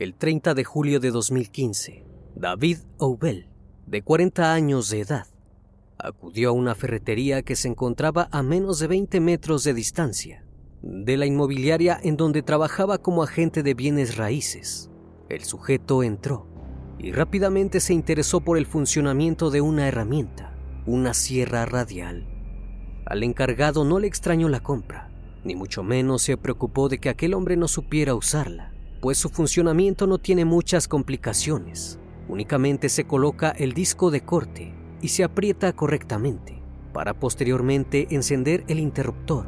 El 30 de julio de 2015, David Oubel, de 40 años de edad, acudió a una ferretería que se encontraba a menos de 20 metros de distancia de la inmobiliaria en donde trabajaba como agente de bienes raíces. El sujeto entró y rápidamente se interesó por el funcionamiento de una herramienta, una sierra radial. Al encargado no le extrañó la compra, ni mucho menos se preocupó de que aquel hombre no supiera usarla pues su funcionamiento no tiene muchas complicaciones. Únicamente se coloca el disco de corte y se aprieta correctamente para posteriormente encender el interruptor.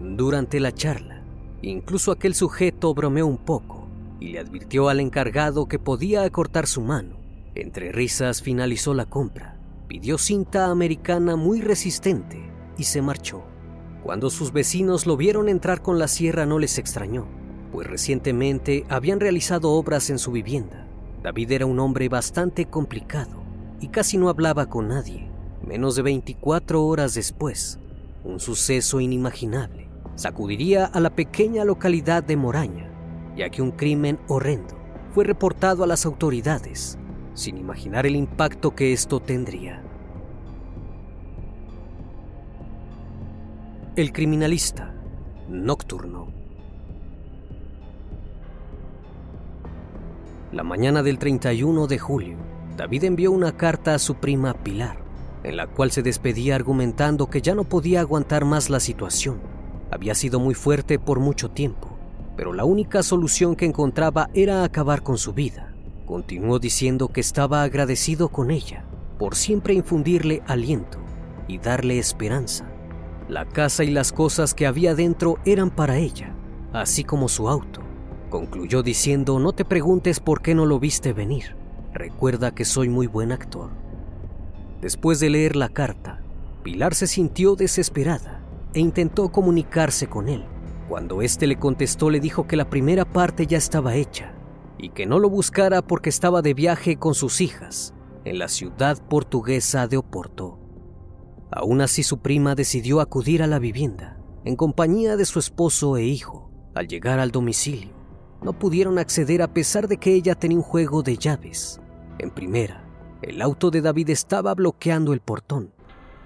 Durante la charla, incluso aquel sujeto bromeó un poco y le advirtió al encargado que podía acortar su mano. Entre risas finalizó la compra, pidió cinta americana muy resistente y se marchó. Cuando sus vecinos lo vieron entrar con la sierra no les extrañó pues recientemente habían realizado obras en su vivienda. David era un hombre bastante complicado y casi no hablaba con nadie. Menos de 24 horas después, un suceso inimaginable sacudiría a la pequeña localidad de Moraña, ya que un crimen horrendo fue reportado a las autoridades, sin imaginar el impacto que esto tendría. El criminalista nocturno. La mañana del 31 de julio, David envió una carta a su prima Pilar, en la cual se despedía argumentando que ya no podía aguantar más la situación. Había sido muy fuerte por mucho tiempo, pero la única solución que encontraba era acabar con su vida. Continuó diciendo que estaba agradecido con ella por siempre infundirle aliento y darle esperanza. La casa y las cosas que había dentro eran para ella, así como su auto. Concluyó diciendo, no te preguntes por qué no lo viste venir. Recuerda que soy muy buen actor. Después de leer la carta, Pilar se sintió desesperada e intentó comunicarse con él. Cuando éste le contestó le dijo que la primera parte ya estaba hecha y que no lo buscara porque estaba de viaje con sus hijas en la ciudad portuguesa de Oporto. Aún así su prima decidió acudir a la vivienda en compañía de su esposo e hijo. Al llegar al domicilio, no pudieron acceder a pesar de que ella tenía un juego de llaves. En primera, el auto de David estaba bloqueando el portón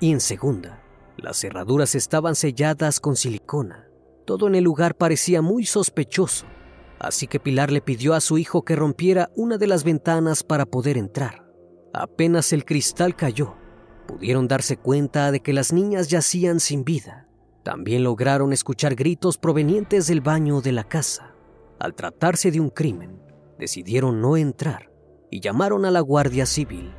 y en segunda, las cerraduras estaban selladas con silicona. Todo en el lugar parecía muy sospechoso, así que Pilar le pidió a su hijo que rompiera una de las ventanas para poder entrar. Apenas el cristal cayó, pudieron darse cuenta de que las niñas yacían sin vida. También lograron escuchar gritos provenientes del baño de la casa. Al tratarse de un crimen, decidieron no entrar y llamaron a la Guardia Civil.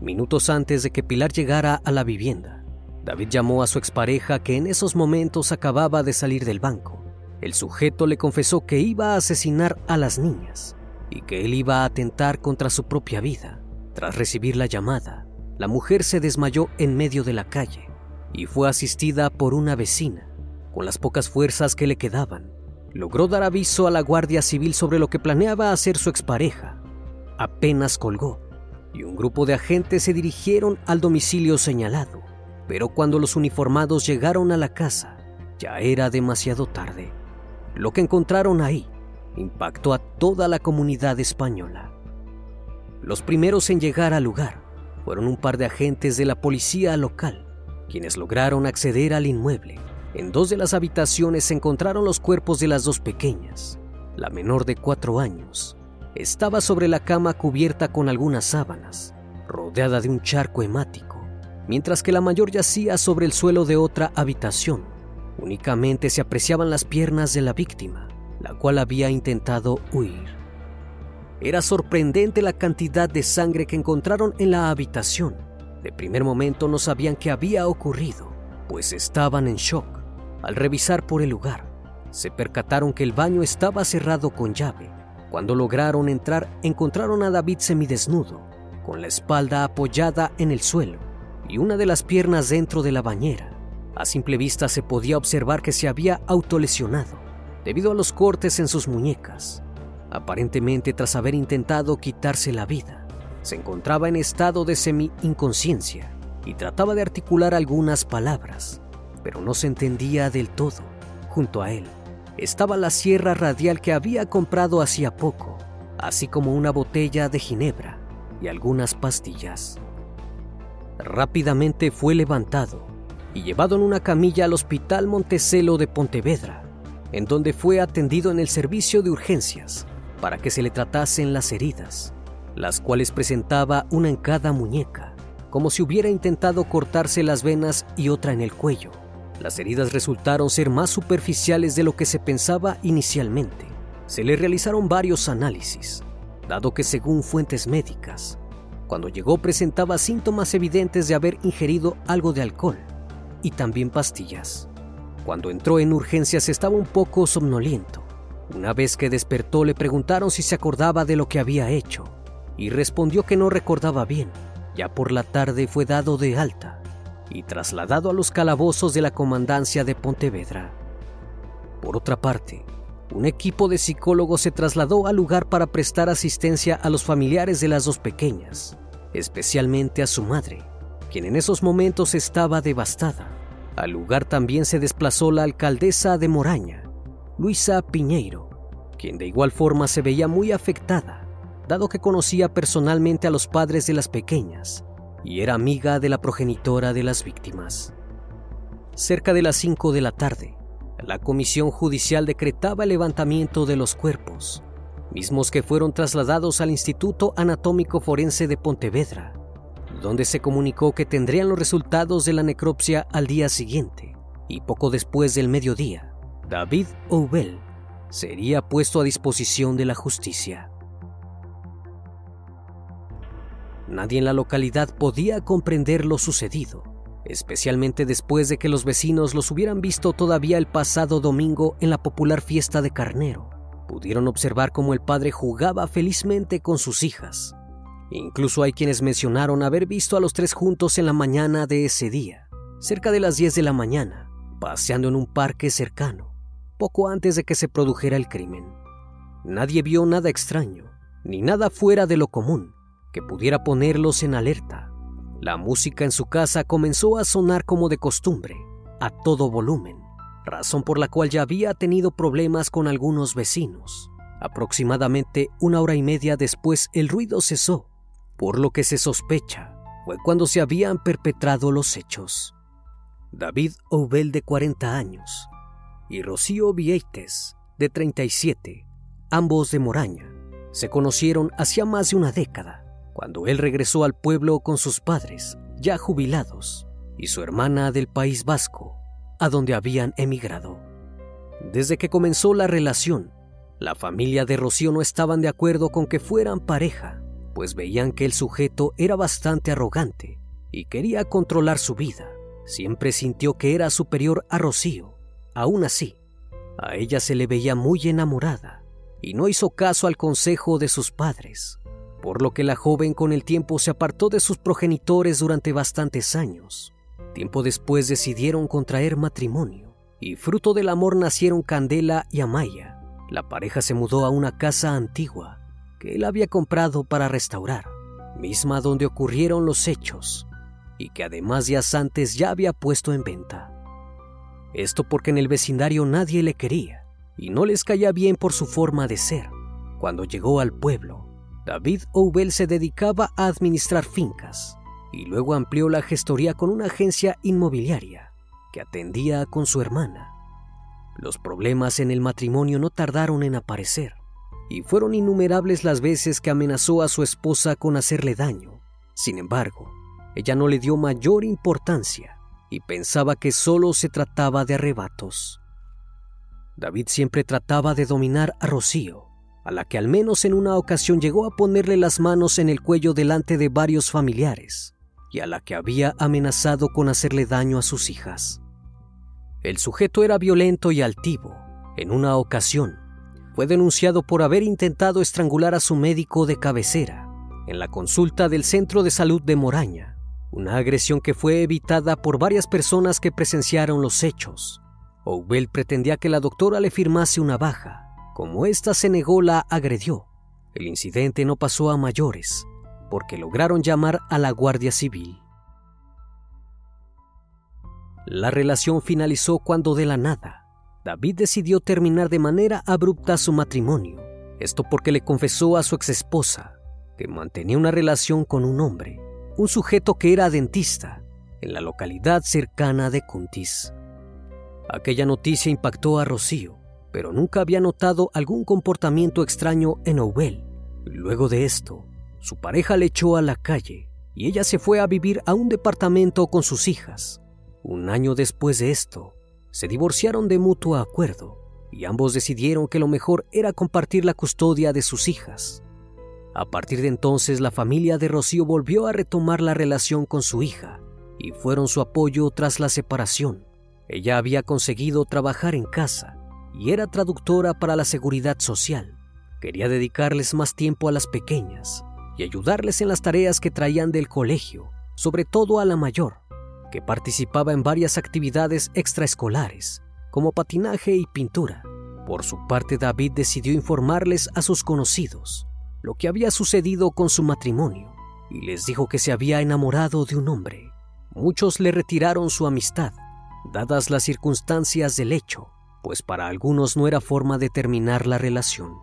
Minutos antes de que Pilar llegara a la vivienda, David llamó a su expareja que en esos momentos acababa de salir del banco. El sujeto le confesó que iba a asesinar a las niñas y que él iba a atentar contra su propia vida. Tras recibir la llamada, la mujer se desmayó en medio de la calle y fue asistida por una vecina. Con las pocas fuerzas que le quedaban, logró dar aviso a la Guardia Civil sobre lo que planeaba hacer su expareja. Apenas colgó y un grupo de agentes se dirigieron al domicilio señalado, pero cuando los uniformados llegaron a la casa, ya era demasiado tarde. Lo que encontraron ahí impactó a toda la comunidad española. Los primeros en llegar al lugar fueron un par de agentes de la policía local, quienes lograron acceder al inmueble. En dos de las habitaciones se encontraron los cuerpos de las dos pequeñas. La menor de cuatro años estaba sobre la cama cubierta con algunas sábanas, rodeada de un charco hemático, mientras que la mayor yacía sobre el suelo de otra habitación. Únicamente se apreciaban las piernas de la víctima, la cual había intentado huir. Era sorprendente la cantidad de sangre que encontraron en la habitación. De primer momento no sabían qué había ocurrido, pues estaban en shock. Al revisar por el lugar, se percataron que el baño estaba cerrado con llave cuando lograron entrar, encontraron a David semidesnudo, con la espalda apoyada en el suelo y una de las piernas dentro de la bañera. A simple vista se podía observar que se había autolesionado debido a los cortes en sus muñecas. Aparentemente, tras haber intentado quitarse la vida, se encontraba en estado de semi-inconsciencia y trataba de articular algunas palabras, pero no se entendía del todo. Junto a él estaba la sierra radial que había comprado hacía poco, así como una botella de ginebra y algunas pastillas. Rápidamente fue levantado y llevado en una camilla al Hospital Montecelo de Pontevedra, en donde fue atendido en el servicio de urgencias para que se le tratasen las heridas, las cuales presentaba una en cada muñeca, como si hubiera intentado cortarse las venas y otra en el cuello. Las heridas resultaron ser más superficiales de lo que se pensaba inicialmente. Se le realizaron varios análisis, dado que según fuentes médicas, cuando llegó presentaba síntomas evidentes de haber ingerido algo de alcohol y también pastillas. Cuando entró en urgencias estaba un poco somnoliento. Una vez que despertó le preguntaron si se acordaba de lo que había hecho y respondió que no recordaba bien. Ya por la tarde fue dado de alta y trasladado a los calabozos de la comandancia de Pontevedra. Por otra parte, un equipo de psicólogos se trasladó al lugar para prestar asistencia a los familiares de las dos pequeñas, especialmente a su madre, quien en esos momentos estaba devastada. Al lugar también se desplazó la alcaldesa de Moraña, Luisa Piñeiro, quien de igual forma se veía muy afectada, dado que conocía personalmente a los padres de las pequeñas y era amiga de la progenitora de las víctimas. Cerca de las 5 de la tarde, la comisión judicial decretaba el levantamiento de los cuerpos, mismos que fueron trasladados al Instituto Anatómico Forense de Pontevedra, donde se comunicó que tendrían los resultados de la necropsia al día siguiente, y poco después del mediodía, David Oubel sería puesto a disposición de la justicia. Nadie en la localidad podía comprender lo sucedido, especialmente después de que los vecinos los hubieran visto todavía el pasado domingo en la popular fiesta de carnero. Pudieron observar cómo el padre jugaba felizmente con sus hijas. Incluso hay quienes mencionaron haber visto a los tres juntos en la mañana de ese día, cerca de las 10 de la mañana, paseando en un parque cercano. poco antes de que se produjera el crimen. Nadie vio nada extraño, ni nada fuera de lo común, que pudiera ponerlos en alerta. La música en su casa comenzó a sonar como de costumbre, a todo volumen, razón por la cual ya había tenido problemas con algunos vecinos. Aproximadamente una hora y media después el ruido cesó, por lo que se sospecha fue cuando se habían perpetrado los hechos. David Ovel de 40 años y Rocío Vieites de 37, ambos de Moraña, se conocieron hacía más de una década, cuando él regresó al pueblo con sus padres, ya jubilados, y su hermana del País Vasco, a donde habían emigrado. Desde que comenzó la relación, la familia de Rocío no estaban de acuerdo con que fueran pareja, pues veían que el sujeto era bastante arrogante y quería controlar su vida. Siempre sintió que era superior a Rocío. Aún así, a ella se le veía muy enamorada y no hizo caso al consejo de sus padres, por lo que la joven con el tiempo se apartó de sus progenitores durante bastantes años. Tiempo después decidieron contraer matrimonio y fruto del amor nacieron Candela y Amaya. La pareja se mudó a una casa antigua que él había comprado para restaurar, misma donde ocurrieron los hechos y que además días antes ya había puesto en venta. Esto porque en el vecindario nadie le quería y no les caía bien por su forma de ser. Cuando llegó al pueblo, David Ovel se dedicaba a administrar fincas y luego amplió la gestoría con una agencia inmobiliaria que atendía con su hermana. Los problemas en el matrimonio no tardaron en aparecer y fueron innumerables las veces que amenazó a su esposa con hacerle daño. Sin embargo, ella no le dio mayor importancia y pensaba que solo se trataba de arrebatos. David siempre trataba de dominar a Rocío, a la que al menos en una ocasión llegó a ponerle las manos en el cuello delante de varios familiares y a la que había amenazado con hacerle daño a sus hijas. El sujeto era violento y altivo. En una ocasión, fue denunciado por haber intentado estrangular a su médico de cabecera en la consulta del Centro de Salud de Moraña, una agresión que fue evitada por varias personas que presenciaron los hechos Oubel pretendía que la doctora le firmase una baja. Como ésta se negó, la agredió. El incidente no pasó a mayores, porque lograron llamar a la Guardia Civil. La relación finalizó cuando de la nada, David decidió terminar de manera abrupta su matrimonio. Esto porque le confesó a su exesposa que mantenía una relación con un hombre, un sujeto que era dentista, en la localidad cercana de Cuntis. Aquella noticia impactó a Rocío, pero nunca había notado algún comportamiento extraño en Owell. Luego de esto, su pareja le echó a la calle y ella se fue a vivir a un departamento con sus hijas. Un año después de esto, se divorciaron de mutuo acuerdo y ambos decidieron que lo mejor era compartir la custodia de sus hijas. A partir de entonces la familia de Rocío volvió a retomar la relación con su hija y fueron su apoyo tras la separación. Ella había conseguido trabajar en casa y era traductora para la seguridad social. Quería dedicarles más tiempo a las pequeñas y ayudarles en las tareas que traían del colegio, sobre todo a la mayor, que participaba en varias actividades extraescolares, como patinaje y pintura. Por su parte, David decidió informarles a sus conocidos lo que había sucedido con su matrimonio y les dijo que se había enamorado de un hombre. Muchos le retiraron su amistad dadas las circunstancias del hecho, pues para algunos no era forma de terminar la relación.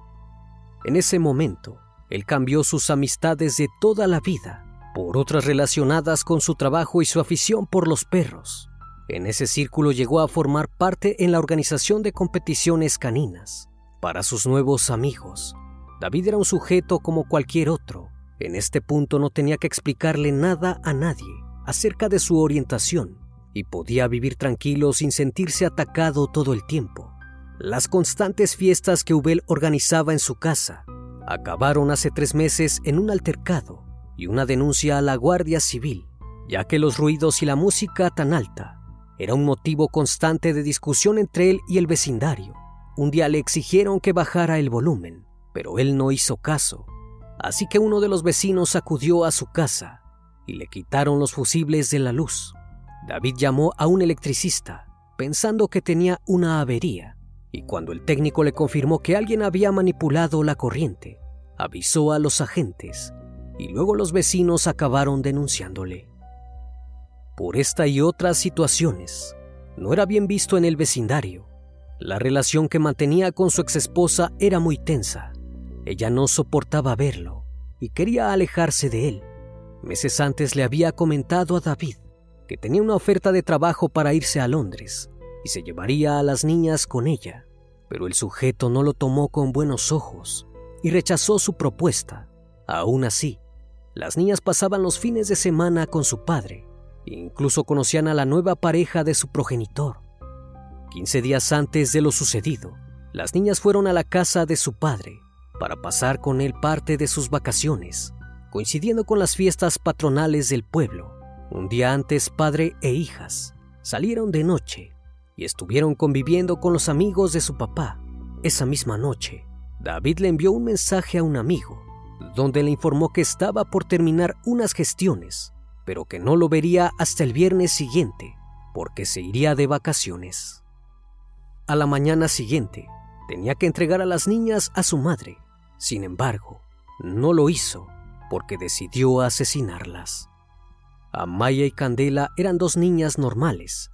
En ese momento, él cambió sus amistades de toda la vida por otras relacionadas con su trabajo y su afición por los perros. En ese círculo llegó a formar parte en la organización de competiciones caninas. Para sus nuevos amigos, David era un sujeto como cualquier otro. En este punto no tenía que explicarle nada a nadie acerca de su orientación y podía vivir tranquilo sin sentirse atacado todo el tiempo. Las constantes fiestas que Ubel organizaba en su casa acabaron hace tres meses en un altercado y una denuncia a la Guardia Civil, ya que los ruidos y la música tan alta era un motivo constante de discusión entre él y el vecindario. Un día le exigieron que bajara el volumen, pero él no hizo caso, así que uno de los vecinos acudió a su casa y le quitaron los fusibles de la luz. David llamó a un electricista pensando que tenía una avería, y cuando el técnico le confirmó que alguien había manipulado la corriente, avisó a los agentes y luego los vecinos acabaron denunciándole. Por esta y otras situaciones, no era bien visto en el vecindario. La relación que mantenía con su exesposa era muy tensa. Ella no soportaba verlo y quería alejarse de él. Meses antes le había comentado a David que tenía una oferta de trabajo para irse a Londres y se llevaría a las niñas con ella, pero el sujeto no lo tomó con buenos ojos y rechazó su propuesta. Aún así, las niñas pasaban los fines de semana con su padre e incluso conocían a la nueva pareja de su progenitor. Quince días antes de lo sucedido, las niñas fueron a la casa de su padre para pasar con él parte de sus vacaciones, coincidiendo con las fiestas patronales del pueblo. Un día antes, padre e hijas salieron de noche y estuvieron conviviendo con los amigos de su papá. Esa misma noche, David le envió un mensaje a un amigo, donde le informó que estaba por terminar unas gestiones, pero que no lo vería hasta el viernes siguiente, porque se iría de vacaciones. A la mañana siguiente, tenía que entregar a las niñas a su madre. Sin embargo, no lo hizo porque decidió asesinarlas. Amaya y Candela eran dos niñas normales,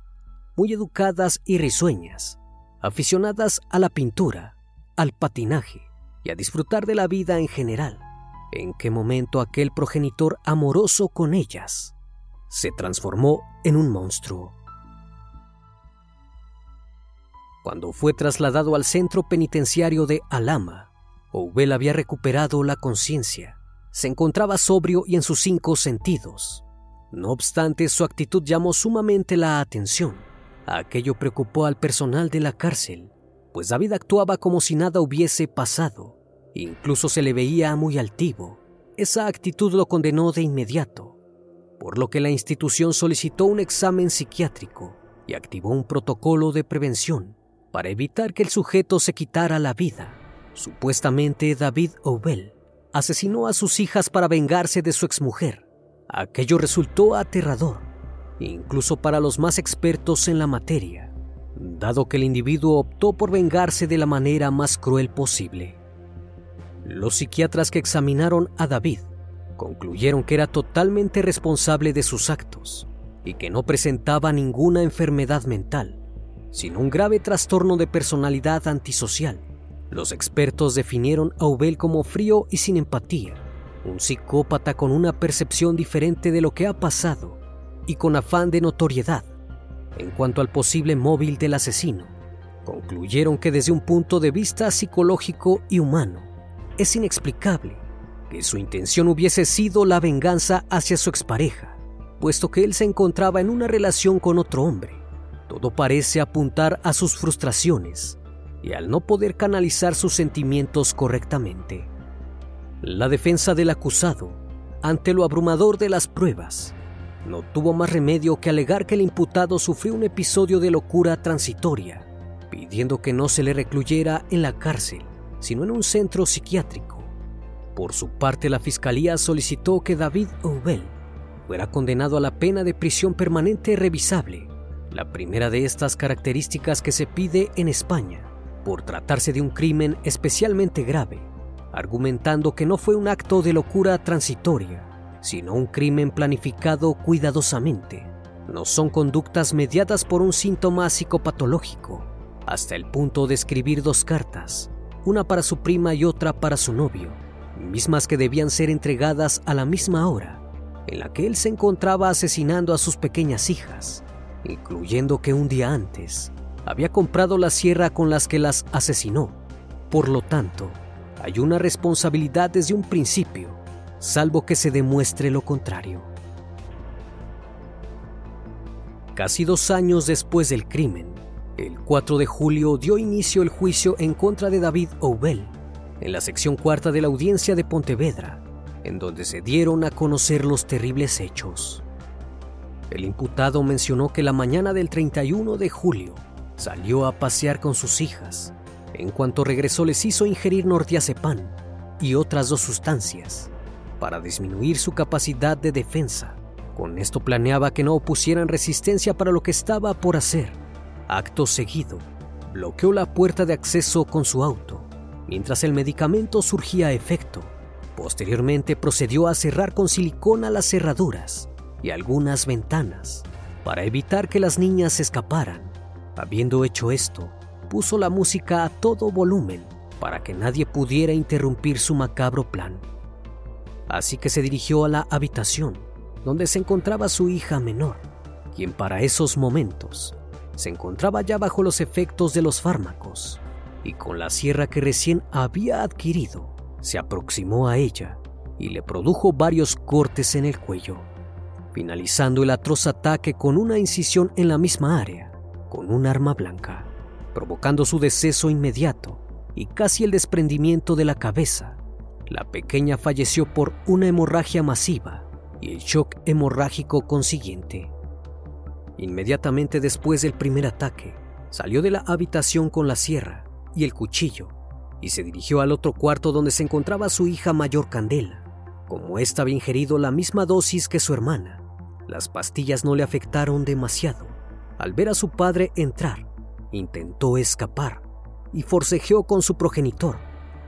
muy educadas y risueñas, aficionadas a la pintura, al patinaje y a disfrutar de la vida en general. ¿En qué momento aquel progenitor amoroso con ellas se transformó en un monstruo? Cuando fue trasladado al centro penitenciario de Alama, Oubel había recuperado la conciencia. Se encontraba sobrio y en sus cinco sentidos. No obstante, su actitud llamó sumamente la atención. Aquello preocupó al personal de la cárcel, pues David actuaba como si nada hubiese pasado. Incluso se le veía muy altivo. Esa actitud lo condenó de inmediato, por lo que la institución solicitó un examen psiquiátrico y activó un protocolo de prevención para evitar que el sujeto se quitara la vida. Supuestamente David Obel asesinó a sus hijas para vengarse de su exmujer. Aquello resultó aterrador incluso para los más expertos en la materia, dado que el individuo optó por vengarse de la manera más cruel posible. Los psiquiatras que examinaron a David concluyeron que era totalmente responsable de sus actos y que no presentaba ninguna enfermedad mental, sino un grave trastorno de personalidad antisocial. Los expertos definieron a Ubel como frío y sin empatía, un psicópata con una percepción diferente de lo que ha pasado y con afán de notoriedad. En cuanto al posible móvil del asesino, concluyeron que desde un punto de vista psicológico y humano, es inexplicable que su intención hubiese sido la venganza hacia su expareja, puesto que él se encontraba en una relación con otro hombre. Todo parece apuntar a sus frustraciones y al no poder canalizar sus sentimientos correctamente. La defensa del acusado, ante lo abrumador de las pruebas, no tuvo más remedio que alegar que el imputado sufrió un episodio de locura transitoria, pidiendo que no se le recluyera en la cárcel, sino en un centro psiquiátrico. Por su parte, la fiscalía solicitó que David Oubel fuera condenado a la pena de prisión permanente revisable, la primera de estas características que se pide en España, por tratarse de un crimen especialmente grave, argumentando que no fue un acto de locura transitoria, sino un crimen planificado cuidadosamente. No son conductas mediadas por un síntoma psicopatológico, hasta el punto de escribir dos cartas, una para su prima y otra para su novio, mismas que debían ser entregadas a la misma hora en la que él se encontraba asesinando a sus pequeñas hijas, incluyendo que un día antes había comprado la sierra con las que las asesinó. Por lo tanto, hay una responsabilidad desde un principio salvo que se demuestre lo contrario. Casi dos años después del crimen, el 4 de julio dio inicio el juicio en contra de David Oubel en la sección cuarta de la audiencia de Pontevedra, en donde se dieron a conocer los terribles hechos. El imputado mencionó que la mañana del 31 de julio salió a pasear con sus hijas. En cuanto regresó les hizo ingerir nortiazepam y otras dos sustancias para disminuir su capacidad de defensa. Con esto planeaba que no opusieran resistencia para lo que estaba por hacer. Acto seguido, bloqueó la puerta de acceso con su auto mientras el medicamento surgía a efecto. Posteriormente procedió a cerrar con silicona las cerraduras y algunas ventanas para evitar que las niñas escaparan. Habiendo hecho esto, puso la música a todo volumen para que nadie pudiera interrumpir su macabro plan. Así que se dirigió a la habitación donde se encontraba su hija menor, quien para esos momentos se encontraba ya bajo los efectos de los fármacos y con la sierra que recién había adquirido, se aproximó a ella y le produjo varios cortes en el cuello, finalizando el atroz ataque con una incisión en la misma área, con un arma blanca, provocando su deceso inmediato y casi el desprendimiento de la cabeza. La pequeña falleció por una hemorragia masiva y el shock hemorrágico consiguiente. Inmediatamente después del primer ataque, salió de la habitación con la sierra y el cuchillo y se dirigió al otro cuarto donde se encontraba su hija mayor Candela. Como ésta había ingerido la misma dosis que su hermana, las pastillas no le afectaron demasiado. Al ver a su padre entrar, intentó escapar y forcejeó con su progenitor,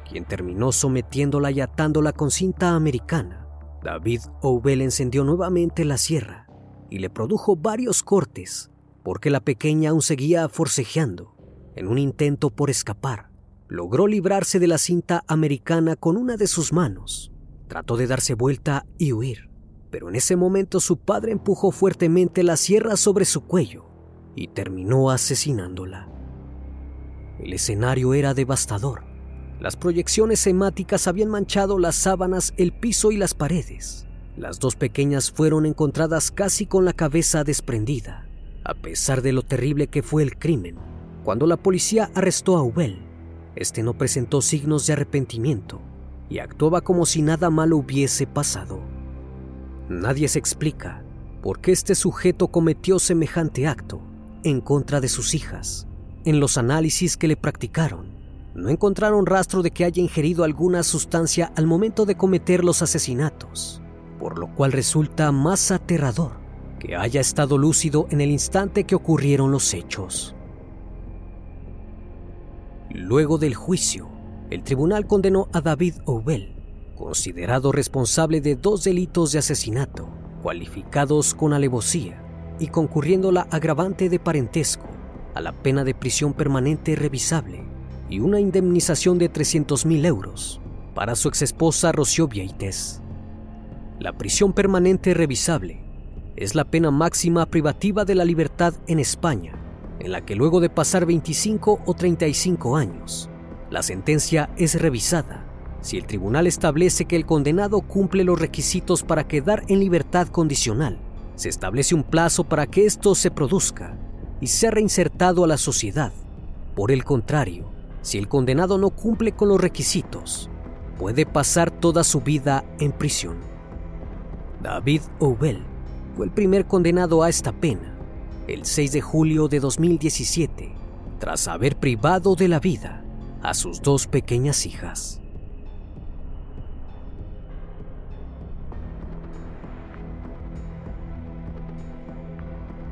quien terminó sometiéndola y atándola con cinta americana. David Oubel encendió nuevamente la sierra y le produjo varios cortes porque la pequeña aún seguía forcejeando en un intento por escapar. Logró librarse de la cinta americana con una de sus manos. Trató de darse vuelta y huir, pero en ese momento su padre empujó fuertemente la sierra sobre su cuello y terminó asesinándola. El escenario era devastador. Las proyecciones hemáticas habían manchado las sábanas, el piso y las paredes. Las dos pequeñas fueron encontradas casi con la cabeza desprendida. A pesar de lo terrible que fue el crimen, cuando la policía arrestó a Ubel, este no presentó signos de arrepentimiento y actuaba como si nada malo hubiese pasado. Nadie se explica por qué este sujeto cometió semejante acto en contra de sus hijas. En los análisis que le practicaron, no encontraron rastro de que haya ingerido alguna sustancia al momento de cometer los asesinatos, por lo cual resulta más aterrador que haya estado lúcido en el instante que ocurrieron los hechos. Luego del juicio, el tribunal condenó a David Oubel, considerado responsable de dos delitos de asesinato, cualificados con alevosía y concurriendo la agravante de parentesco, a la pena de prisión permanente revisable y una indemnización de 300 mil euros para su exesposa Rocío Vieites. La prisión permanente revisable es la pena máxima privativa de la libertad en España en la que luego de pasar 25 o 35 años, la sentencia es revisada si el tribunal establece que el condenado cumple los requisitos para quedar en libertad condicional. Se establece un plazo para que esto se produzca y sea reinsertado a la sociedad. Por el contrario, si el condenado no cumple con los requisitos, puede pasar toda su vida en prisión. David Oubel fue el primer condenado a esta pena el 6 de julio de 2017, tras haber privado de la vida a sus dos pequeñas hijas.